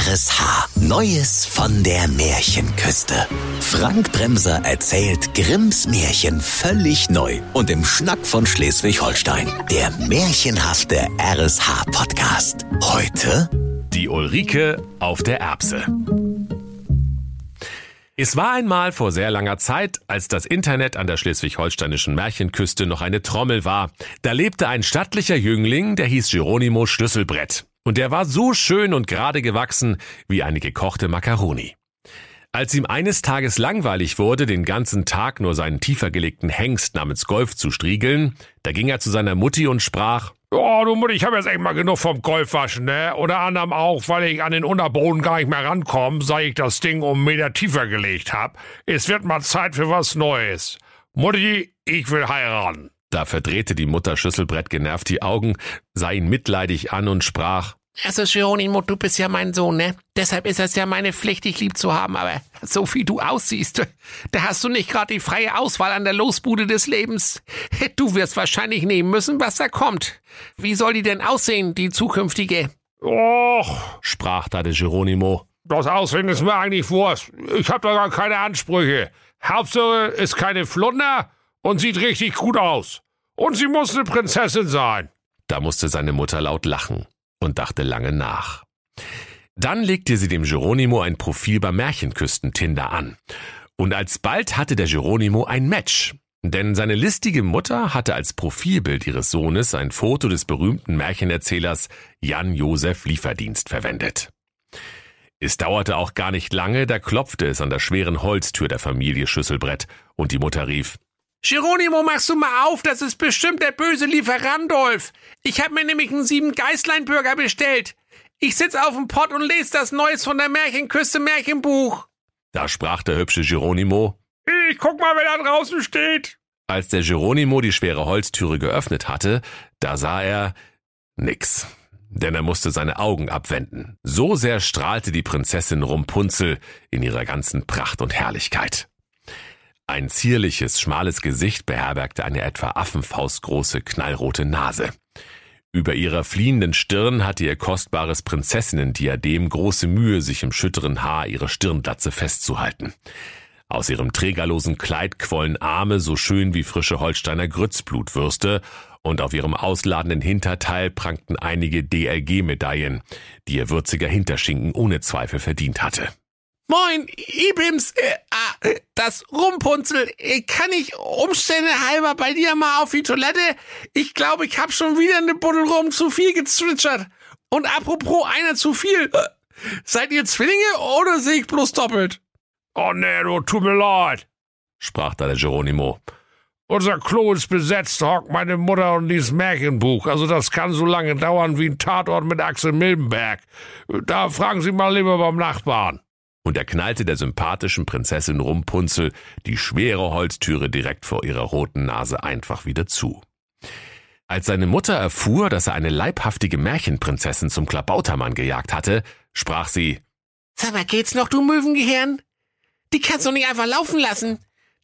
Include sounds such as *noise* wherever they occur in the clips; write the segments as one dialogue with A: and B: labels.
A: RSH. Neues von der Märchenküste. Frank Bremser erzählt Grimms Märchen völlig neu und im Schnack von Schleswig-Holstein. Der märchenhafte RSH-Podcast. Heute
B: Die Ulrike auf der Erbse. Es war einmal vor sehr langer Zeit, als das Internet an der schleswig-holsteinischen Märchenküste noch eine Trommel war. Da lebte ein stattlicher Jüngling, der hieß Geronimo Schlüsselbrett. Und der war so schön und gerade gewachsen wie eine gekochte Makaroni. Als ihm eines Tages langweilig wurde, den ganzen Tag nur seinen tiefer gelegten Hengst namens Golf zu striegeln, da ging er zu seiner Mutti und sprach,
C: Oh, du Mutti, ich habe jetzt echt mal genug vom Golfwaschen, ne? Unter anderem auch, weil ich an den Unterboden gar nicht mehr rankomme, seit ich das Ding um einen Meter tiefer gelegt hab. Es wird mal Zeit für was Neues. Mutti, ich will heiraten.
B: Da verdrehte die Mutter Schlüsselbrett genervt die Augen, sah ihn mitleidig an und sprach,
D: Also Geronimo, du bist ja mein Sohn, ne? Deshalb ist es ja meine Pflicht, dich lieb zu haben, aber so wie du aussiehst, da hast du nicht gerade die freie Auswahl an der Losbude des Lebens. Du wirst wahrscheinlich nehmen müssen, was da kommt. Wie soll die denn aussehen, die zukünftige?
C: Och,
B: sprach da der Geronimo.
C: das Aussehen ist mir eigentlich Wurst. Ich hab da gar keine Ansprüche. Hauptsache ist keine Flunder und sieht richtig gut aus. Und sie muss eine Prinzessin sein.
B: Da musste seine Mutter laut lachen und dachte lange nach. Dann legte sie dem Geronimo ein Profil bei Märchenküsten-Tinder an. Und alsbald hatte der Geronimo ein Match. Denn seine listige Mutter hatte als Profilbild ihres Sohnes ein Foto des berühmten Märchenerzählers Jan Josef Lieferdienst verwendet. Es dauerte auch gar nicht lange, da klopfte es an der schweren Holztür der Familie Schüsselbrett und die Mutter rief,
D: Geronimo, machst du mal auf, das ist bestimmt der böse Lieferandolf. Ich hab mir nämlich einen sieben Geißlein-Burger bestellt. Ich sitz auf dem Pott und lese das Neues von der Märchenküste Märchenbuch.
B: da sprach der hübsche Geronimo,
C: Ich guck mal, wer da draußen steht.
B: Als der Geronimo die schwere Holztüre geöffnet hatte, da sah er nix. Denn er musste seine Augen abwenden. So sehr strahlte die Prinzessin Rumpunzel in ihrer ganzen Pracht und Herrlichkeit. Ein zierliches, schmales Gesicht beherbergte eine etwa affenfaustgroße, knallrote Nase. Über ihrer fliehenden Stirn hatte ihr kostbares Prinzessinnendiadem große Mühe, sich im schütteren Haar ihre Stirnglatze festzuhalten. Aus ihrem trägerlosen Kleid quollen Arme so schön wie frische Holsteiner Grützblutwürste, und auf ihrem ausladenden Hinterteil prangten einige DLG-Medaillen, die ihr würziger Hinterschinken ohne Zweifel verdient hatte.
D: Moin, Ibims, äh, äh, das Rumpunzel. Äh, kann ich Umstände halber bei dir mal auf die Toilette? Ich glaube, ich hab schon wieder eine Buddel rum zu viel gezwitschert. Und apropos einer zu viel. Äh, seid ihr Zwillinge oder sehe ich bloß doppelt?
C: Oh nee, du, tut mir leid.
B: sprach da der Geronimo.
C: Unser Klo ist besetzt, hockt meine Mutter und dieses Märchenbuch. Also das kann so lange dauern wie ein Tatort mit Axel Milbenberg. Da fragen Sie mal lieber beim Nachbarn.
B: Und er knallte der sympathischen Prinzessin Rumpunzel die schwere Holztüre direkt vor ihrer roten Nase einfach wieder zu. Als seine Mutter erfuhr, dass er eine leibhaftige Märchenprinzessin zum Klabautermann gejagt hatte, sprach sie,
D: Sag mal, geht's noch, du Möwengehirn? Die kannst du nicht einfach laufen lassen.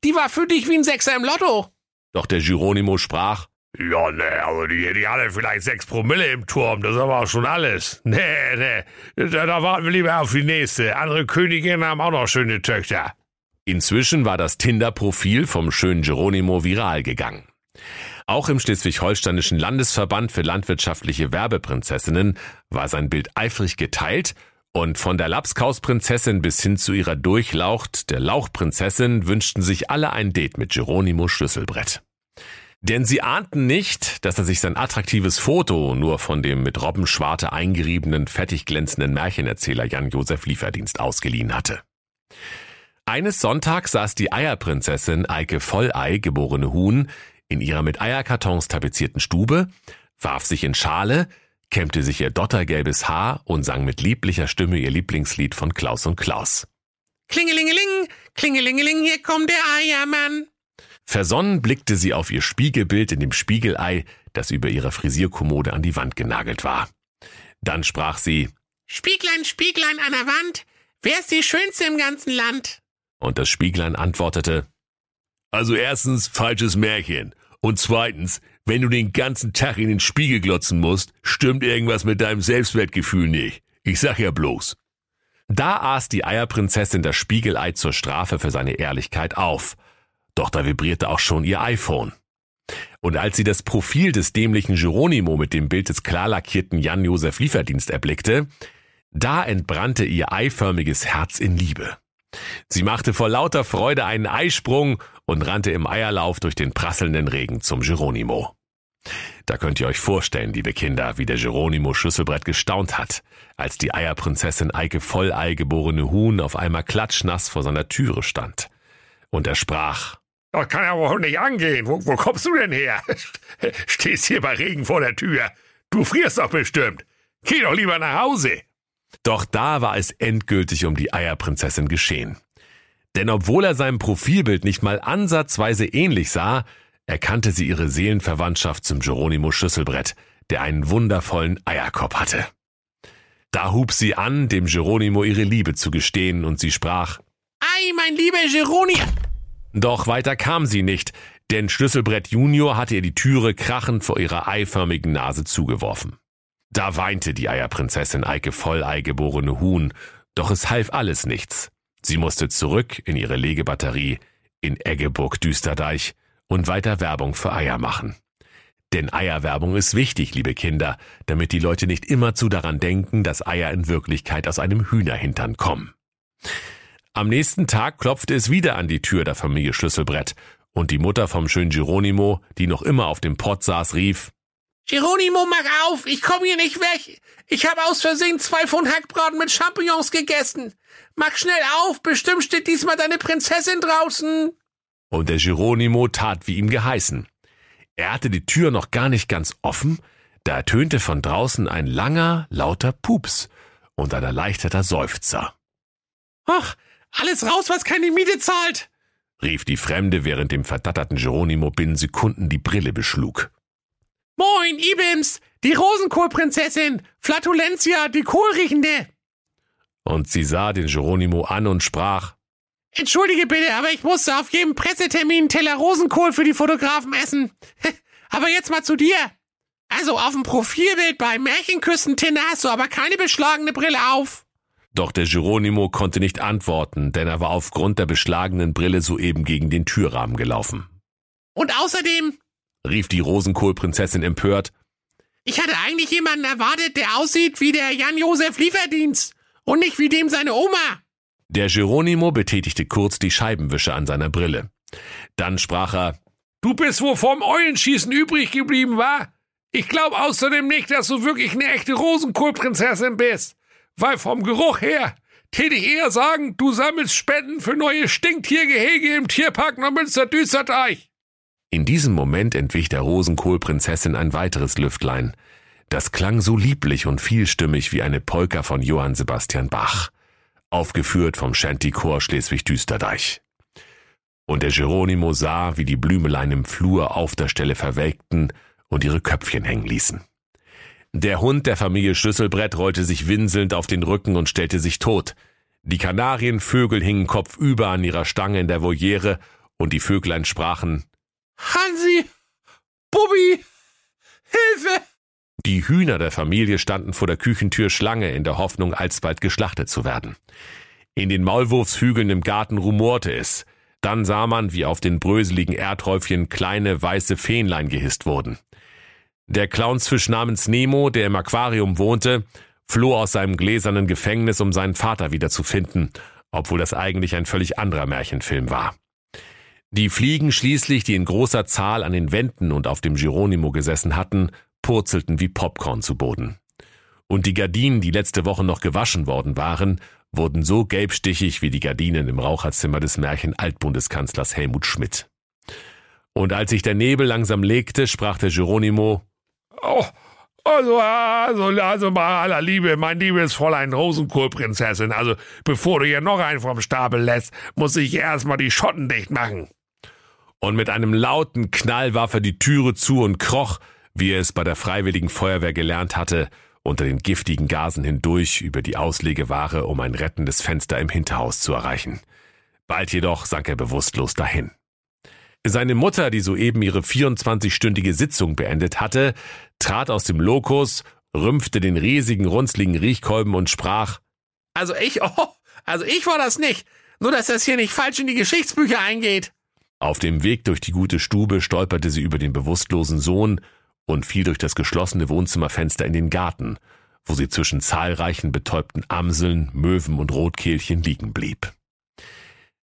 D: Die war für dich wie ein Sechser im Lotto.
B: doch der Geronimo sprach,
C: Ja, nee, also die, die hatte vielleicht sechs Promille im Turm, das ist aber auch schon alles. *laughs* Nee, nee, da, da warten wir lieber auf die nächste. Andere Königinnen haben auch noch schöne Töchter.
B: Inzwischen war das Tinder-Profil vom schönen Geronimo viral gegangen. Auch im schleswig-holsteinischen Landesverband für landwirtschaftliche Werbeprinzessinnen war sein Bild eifrig geteilt und von der Lapskausprinzessin bis hin zu ihrer Durchlaucht, der Lauchprinzessin, wünschten sich alle ein Date mit Geronimo Schlüsselbrett. Denn sie ahnten nicht, dass er sich sein attraktives Foto nur von dem mit Robbenschwarte eingeriebenen, fettig glänzenden Märchenerzähler Jan-Josef Lieferdienst ausgeliehen hatte. Eines Sonntags saß die Eierprinzessin Eike Vollei, geborene Huhn, in ihrer mit Eierkartons tapezierten Stube, warf sich in Schale, kämmte sich ihr dottergelbes Haar und sang mit lieblicher Stimme ihr Lieblingslied von Klaus und Klaus.
D: Klingelingeling, klingelingeling, hier kommt der Eiermann.
B: Versonnen blickte sie auf ihr Spiegelbild in dem Spiegelei, das über ihrer Frisierkommode an die Wand genagelt war. Dann sprach sie,
D: Spieglein, Spieglein an der Wand, wer ist die Schönste im ganzen Land?
B: und das Spieglein antwortete,
C: Also erstens falsches Märchen. Und zweitens, wenn du den ganzen Tag in den Spiegel glotzen musst, stimmt irgendwas mit deinem Selbstwertgefühl nicht. Ich sag ja bloß.
B: Da aß die Eierprinzessin das Spiegelei zur Strafe für seine Ehrlichkeit auf. Doch da vibrierte auch schon ihr iPhone. Und als sie das Profil des dämlichen Geronimo mit dem Bild des klar lackierten Jan-Josef Lieferdienst erblickte, da entbrannte ihr eiförmiges Herz in Liebe. Sie machte vor lauter Freude einen Eisprung und rannte im Eierlauf durch den prasselnden Regen zum Geronimo. Da könnt ihr euch vorstellen, liebe Kinder, wie der Geronimo Schüsselbrett gestaunt hat, als die Eierprinzessin Eike Vollei geborene Huhn auf einmal klatschnass vor seiner Türe stand. Und er sprach,
C: Das kann ja wohl nicht angehen. Wo, wo kommst du denn her? *laughs* Stehst hier bei Regen vor der Tür. Du frierst doch bestimmt. Geh doch lieber nach Hause.
B: Doch da war es endgültig um die Eierprinzessin geschehen. Denn obwohl er seinem Profilbild nicht mal ansatzweise ähnlich sah, erkannte sie ihre Seelenverwandtschaft zum Geronimo Schüsselbrett, der einen wundervollen Eierkopf hatte. Da hub sie an, dem Geronimo ihre Liebe zu gestehen, und sie sprach,
D: Ei, mein lieber Geroni.
B: Doch weiter kam sie nicht, denn Schlüsselbrett Junior hatte ihr die Türe krachend vor ihrer eiförmigen Nase zugeworfen. Da weinte die Eierprinzessin Eike Vollei geborene Huhn, doch es half alles nichts. Sie musste zurück in ihre Legebatterie in Eggeburg Düsterdeich und weiter Werbung für Eier machen. Denn Eierwerbung ist wichtig, liebe Kinder, damit die Leute nicht immerzu daran denken, dass Eier in Wirklichkeit aus einem Hühnerhintern kommen. Am nächsten Tag klopfte es wieder an die Tür der Familie Schlüsselbrett, und die Mutter vom schönen Geronimo, die noch immer auf dem Pott saß, rief,
D: Geronimo, mach auf, ich komm hier nicht weg. Ich habe aus Versehen zwei Pfund Hackbraten mit Champignons gegessen. Mach schnell auf, bestimmt steht diesmal deine Prinzessin draußen.
B: Und der Geronimo tat wie ihm geheißen. Er hatte die Tür noch gar nicht ganz offen, da ertönte von draußen ein langer, lauter Pups und ein erleichterter Seufzer.
D: Ach, alles raus, was keine Miete zahlt,
B: rief die Fremde, während dem verdatterten Geronimo binnen Sekunden die Brille beschlug.
D: Moin, Ibims, die Rosenkohlprinzessin, Flatulentia, die Kohlriechende.
B: Und sie sah den Geronimo an und sprach,
D: Entschuldige bitte, aber ich musste auf jedem Pressetermin einen Teller Rosenkohl für die Fotografen essen. *laughs* aber jetzt mal zu dir. Also auf dem Profilbild bei Märchenküsten-Tinder hast du aber keine beschlagene Brille auf.
B: Doch der Geronimo konnte nicht antworten, denn er war aufgrund der beschlagenen Brille soeben gegen den Türrahmen gelaufen.
D: Und außerdem,
B: rief die Rosenkohlprinzessin empört,
D: ich hatte eigentlich jemanden erwartet, der aussieht wie der Jan-Josef Lieferdienst und nicht wie dem seine Oma.
B: Der Geronimo betätigte kurz die Scheibenwische an seiner Brille. Dann sprach er,
C: Du bist wohl vom Eulenschießen übrig geblieben, wa? Ich glaube außerdem nicht, dass du wirklich eine echte Rosenkohlprinzessin bist. Weil vom Geruch her täte ich eher sagen, du sammelst Spenden für neue Stinktiergehege im Tierpark Neumünster-Düsterdeich.
B: In diesem Moment entwich der Rosenkohlprinzessin ein weiteres Lüftlein. Das klang so lieblich und vielstimmig wie eine Polka von Johann Sebastian Bach, aufgeführt vom Shantychor Schleswig-Düsterdeich. Und der Geronimo sah, wie die Blümelein im Flur auf der Stelle verwelkten und ihre Köpfchen hängen ließen. Der Hund der Familie Schlüsselbrett rollte sich winselnd auf den Rücken und stellte sich tot. Die Kanarienvögel hingen kopfüber an ihrer Stange in der Voliere und die Vöglein sprachen
D: Hansi, Bubbi, Hilfe!
B: Die Hühner der Familie standen vor der Küchentür Schlange in der Hoffnung, alsbald geschlachtet zu werden. In den Maulwurfshügeln im Garten rumorte es. Dann sah man, wie auf den bröseligen Erdhäufchen kleine weiße Fähnlein gehisst wurden. Der Clownsfisch namens Nemo, der im Aquarium wohnte, floh aus seinem gläsernen Gefängnis, um seinen Vater wiederzufinden, obwohl das eigentlich ein völlig anderer Märchenfilm war. Die Fliegen schließlich, die in großer Zahl an den Wänden und auf dem Geronimo gesessen hatten, purzelten wie Popcorn zu Boden. Und die Gardinen, die letzte Woche noch gewaschen worden waren, wurden so gelbstichig wie die Gardinen im Raucherzimmer des Märchen-Altbundeskanzlers Helmut Schmidt. Und als sich der Nebel langsam legte, sprach der Geronimo,
C: Oh, also, also, also bei aller Liebe, mein liebes Fräulein Rosenkohlprinzessin, also bevor du hier noch einen vom Stapel lässt, muss ich erstmal die Schotten dicht machen.
B: Und mit einem lauten Knall warf er die Türe zu und kroch, wie er es bei der Freiwilligen Feuerwehr gelernt hatte, unter den giftigen Gasen hindurch über die Auslegeware, um ein rettendes Fenster im Hinterhaus zu erreichen. Bald jedoch sank er bewusstlos dahin. Seine Mutter, die soeben ihre 24-stündige Sitzung beendet hatte, trat aus dem Lokus, rümpfte den riesigen, runzligen Riechkolben und sprach,
D: Also ich, *laughs* oh, also ich war das nicht. Nur, dass das hier nicht falsch in die Geschichtsbücher eingeht.
B: Auf dem Weg durch die gute Stube stolperte sie über den bewusstlosen Sohn und fiel durch das geschlossene Wohnzimmerfenster in den Garten, wo sie zwischen zahlreichen betäubten Amseln, Möwen und Rotkehlchen liegen blieb.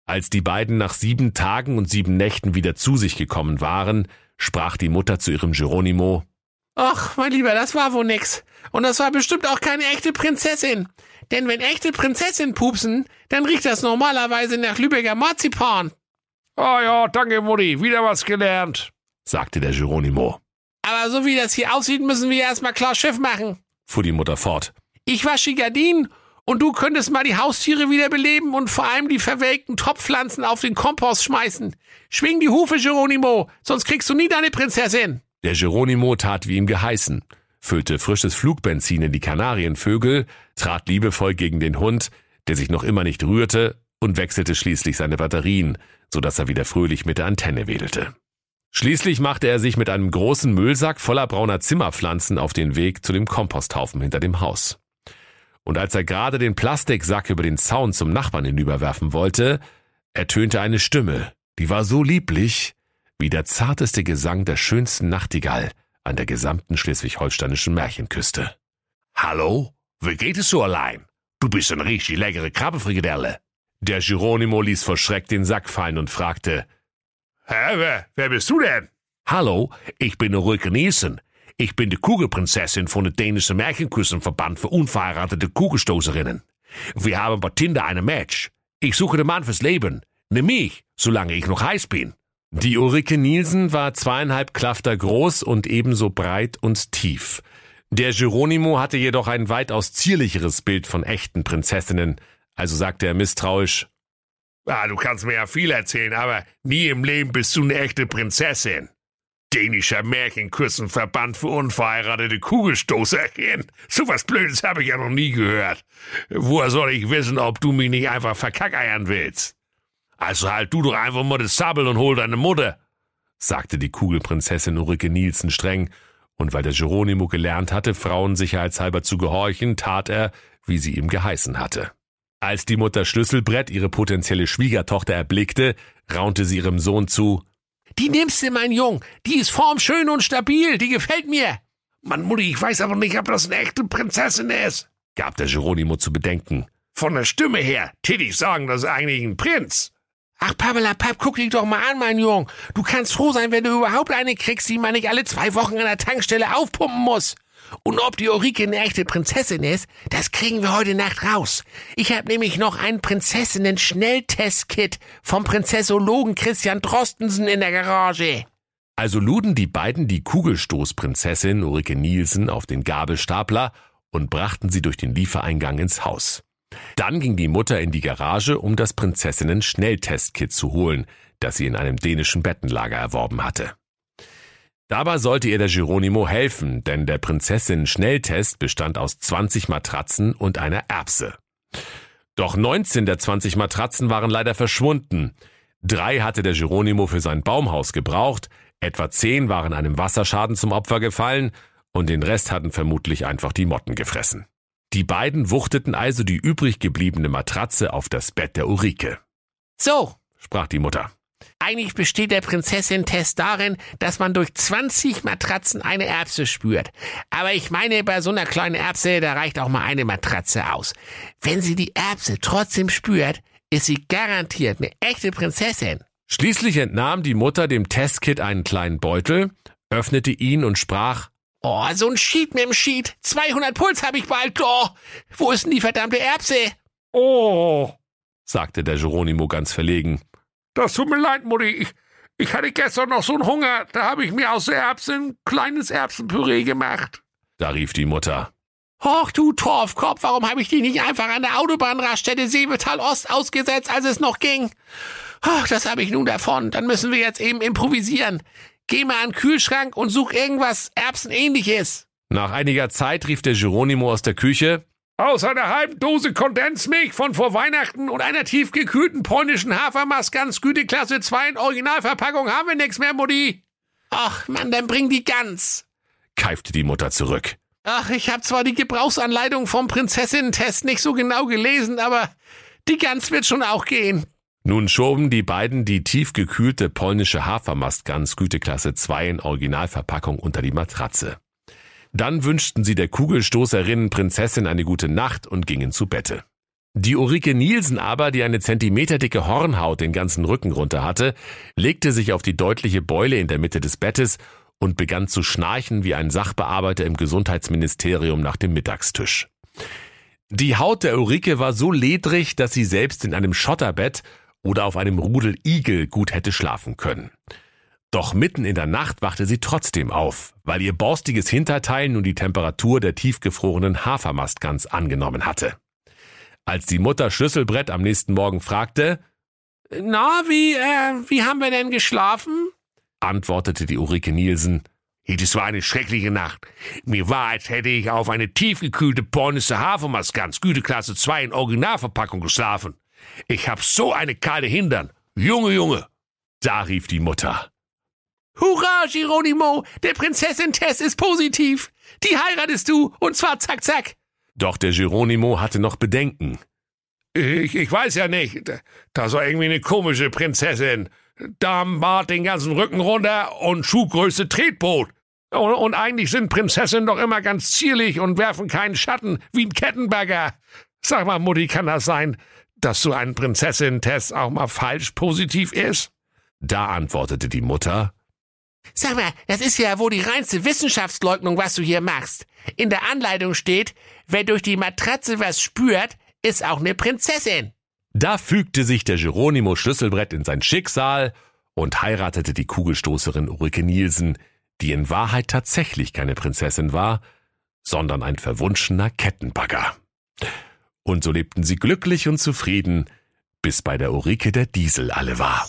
B: Als die beiden nach sieben Tagen und sieben Nächten wieder zu sich gekommen waren, sprach die Mutter zu ihrem Geronimo,
D: Ach, mein Lieber, das war wohl nix. Und das war bestimmt auch keine echte Prinzessin. Denn wenn echte Prinzessin pupsen, dann riecht das normalerweise nach Lübecker Marzipan.
C: Oh ja, danke, Mutti. Wieder was gelernt.
B: sagte der Geronimo.
D: Aber so wie das hier aussieht, müssen wir erstmal klar Schiff machen.
B: fuhr die Mutter fort.
D: Ich wasche die Gardinen und du könntest mal die Haustiere wiederbeleben und vor allem die verwelkten Topfpflanzen auf den Kompost schmeißen. Schwing die Hufe, Geronimo, sonst kriegst du nie deine Prinzessin.
B: Der Geronimo tat wie ihm geheißen, füllte frisches Flugbenzin in die Kanarienvögel, trat liebevoll gegen den Hund, der sich noch immer nicht rührte, und wechselte schließlich seine Batterien, so dass er wieder fröhlich mit der Antenne wedelte. Schließlich machte er sich mit einem großen Müllsack voller brauner Zimmerpflanzen auf den Weg zu dem Komposthaufen hinter dem Haus. Und als er gerade den Plastiksack über den Zaun zum Nachbarn hinüberwerfen wollte, ertönte eine Stimme, die war so lieblich, wie der zarteste Gesang der schönsten Nachtigall an der gesamten schleswig-holsteinischen Märchenküste.
C: Hallo? Wie geht es so allein? Du bist eine richtig leckere Krabbefrikadelle.
B: Der Geronimo ließ vor Schreck den Sack fallen und fragte,
C: Hä, wer, wer bist du denn?
B: Hallo, ich bin Ulrike Nielsen. Ich bin die Kugelprinzessin von der dänischen Märchenküstenverband für unverheiratete Kugelstoßerinnen. Wir haben bei Tinder eine Match. Ich suche den Mann fürs Leben. Nimm mich, solange ich noch heiß bin. Die Ulrike Nielsen war zweieinhalb Klafter groß und ebenso breit und tief. Der Geronimo hatte jedoch ein weitaus zierlicheres Bild von echten Prinzessinnen, also sagte er misstrauisch,
C: Ah, du kannst mir ja viel erzählen, aber nie im Leben bist du eine echte Prinzessin. Dänischer Märchenküssenverband für unverheiratete Kugelstoßerinnen. *laughs* So was Blödes habe ich ja noch nie gehört. Woher soll ich wissen, ob du mich nicht einfach verkackeiern willst? Also halt du doch einfach mal das Sabbel und hol deine Mutter,
B: sagte die Kugelprinzessin Ulrike Nielsen streng, und weil der Geronimo gelernt hatte, Frauen sicherheitshalber zu gehorchen, tat er, wie sie ihm geheißen hatte. Als die Mutter Schlüsselbrett ihre potenzielle Schwiegertochter erblickte, raunte sie ihrem Sohn zu,
D: Die nimmst du, mein Jung. Die ist formschön und stabil. Die gefällt mir.
C: Mann, Mutti, ich weiß aber nicht, ob das eine echte Prinzessin ist.
B: gab der Geronimo zu bedenken.
C: Von der Stimme her täte ich sagen, das ist eigentlich ein Prinz.
D: Ach, Pappelapapp, guck dich doch mal an, mein Jung. Du kannst froh sein, wenn du überhaupt eine kriegst, die man nicht alle zwei Wochen an der Tankstelle aufpumpen muss. Und ob die Ulrike eine echte Prinzessin ist, das kriegen wir heute Nacht raus. Ich habe nämlich noch einen Prinzessinnen-Schnelltest-Kit vom Prinzessologen Christian Drostensen in der Garage.
B: Also luden die beiden die Kugelstoßprinzessin Ulrike Nielsen auf den Gabelstapler und brachten sie durch den Liefereingang ins Haus. Dann ging die Mutter in die Garage, um das Prinzessinnen-Schnelltestkit zu holen, das sie in einem dänischen Bettenlager erworben hatte. Dabei sollte ihr der Geronimo helfen, denn der Prinzessin-Schnelltest bestand aus 20 Matratzen und einer Erbse. Doch 19 der 20 Matratzen waren leider verschwunden. Drei hatte der Geronimo für sein Baumhaus gebraucht, etwa zehn waren einem Wasserschaden zum Opfer gefallen und den Rest hatten vermutlich einfach die Motten gefressen. Die beiden wuchteten also die übrig gebliebene Matratze auf das Bett der Ulrike.
D: So,
B: sprach die Mutter.
D: Eigentlich besteht der Prinzessin-Test darin, dass man durch 20 Matratzen eine Erbse spürt. Aber ich meine, bei so einer kleinen Erbse, da reicht auch mal eine Matratze aus. Wenn sie die Erbse trotzdem spürt, ist sie garantiert eine echte Prinzessin.
B: Schließlich entnahm die Mutter dem Testkit einen kleinen Beutel, öffnete ihn und sprach,
D: Oh, so ein Sheet mit dem Sheet. 200 Puls hab ich bald. Oh, wo ist denn die verdammte Erbse?
C: Oh,
B: sagte der Geronimo ganz verlegen.
C: Das tut mir leid, Mutti. Ich, ich hatte gestern noch so einen Hunger. Da habe ich mir aus der Erbse ein kleines Erbsenpüree gemacht.
B: Da rief die Mutter.
D: Och, du Torfkopf, warum habe ich die nicht einfach an der Autobahnraststätte Seevetal Ost ausgesetzt, als es noch ging? Ach, das habe ich nun davon. Dann müssen wir jetzt eben improvisieren. Geh mal an den Kühlschrank und such irgendwas Erbsenähnliches.
B: Nach einiger Zeit rief der Geronimo aus der Küche.
C: Aus einer halben Dose Kondensmilch von vor Weihnachten und einer tiefgekühlten polnischen Hafermast ganz Güteklasse 2 in Originalverpackung haben wir nichts mehr, Mutti.
D: Ach, Mann, dann bring die ganz.
B: keifte die Mutter zurück.
D: Ach, ich habe zwar die Gebrauchsanleitung vom Prinzessinnen-Test nicht so genau gelesen, aber die Gans wird schon auch gehen.
B: Nun schoben die beiden die tiefgekühlte polnische Hafermastgans Güteklasse 2 in Originalverpackung unter die Matratze. Dann wünschten sie der Kugelstoßerin Prinzessin eine gute Nacht und gingen zu Bette. Die Ulrike Nielsen aber, die eine zentimeterdicke Hornhaut den ganzen Rücken runter hatte, legte sich auf die deutliche Beule in der Mitte des Bettes und begann zu schnarchen wie ein Sachbearbeiter im Gesundheitsministerium nach dem Mittagstisch. Die Haut der Ulrike war so ledrig, dass sie selbst in einem Schotterbett oder auf einem Rudel Igel gut hätte schlafen können. Doch mitten in der Nacht wachte sie trotzdem auf, weil ihr borstiges Hinterteil nun die Temperatur der tiefgefrorenen Hafermastgans angenommen hatte. Als die Mutter Schlüsselbrett am nächsten Morgen fragte,
D: Na, wie, äh, wie haben wir denn geschlafen?
B: antwortete die Ulrike Nielsen,
C: das war eine schreckliche Nacht. Mir war, als hätte ich auf eine tiefgekühlte polnische Hafermastgans Güteklasse 2 in Originalverpackung geschlafen. Ich hab so eine kalte Hintern. Junge, Junge.
B: Da rief die Mutter.
D: Hurra, Geronimo! Der Prinzessin Tess ist positiv! Die heiratest du, und zwar zack, zack!
B: Doch der Geronimo hatte noch Bedenken.
C: Ich, ich weiß ja nicht. Das war irgendwie eine komische Prinzessin. Damenbart den ganzen Rücken runter und Schuhgröße Tretboot. Und, und eigentlich sind Prinzessinnen doch immer ganz zierlich und werfen keinen Schatten wie ein Kettenberger. Sag mal, Mutti, kann das sein, dass so ein Prinzessin-Test auch mal falsch positiv ist?
B: Da antwortete die Mutter.
D: Sag mal, das ist ja wohl die reinste Wissenschaftsleugnung, was du hier machst. In der Anleitung steht, wer durch die Matratze was spürt, ist auch eine Prinzessin.
B: Da fügte sich der Geronimo Schlüsselbrett in sein Schicksal und heiratete die Kugelstoßerin Ulrike Nielsen, die in Wahrheit tatsächlich keine Prinzessin war, sondern ein verwunschener Kettenbagger. Und so lebten sie glücklich und zufrieden, bis bei der Ulrike der Diesel alle war.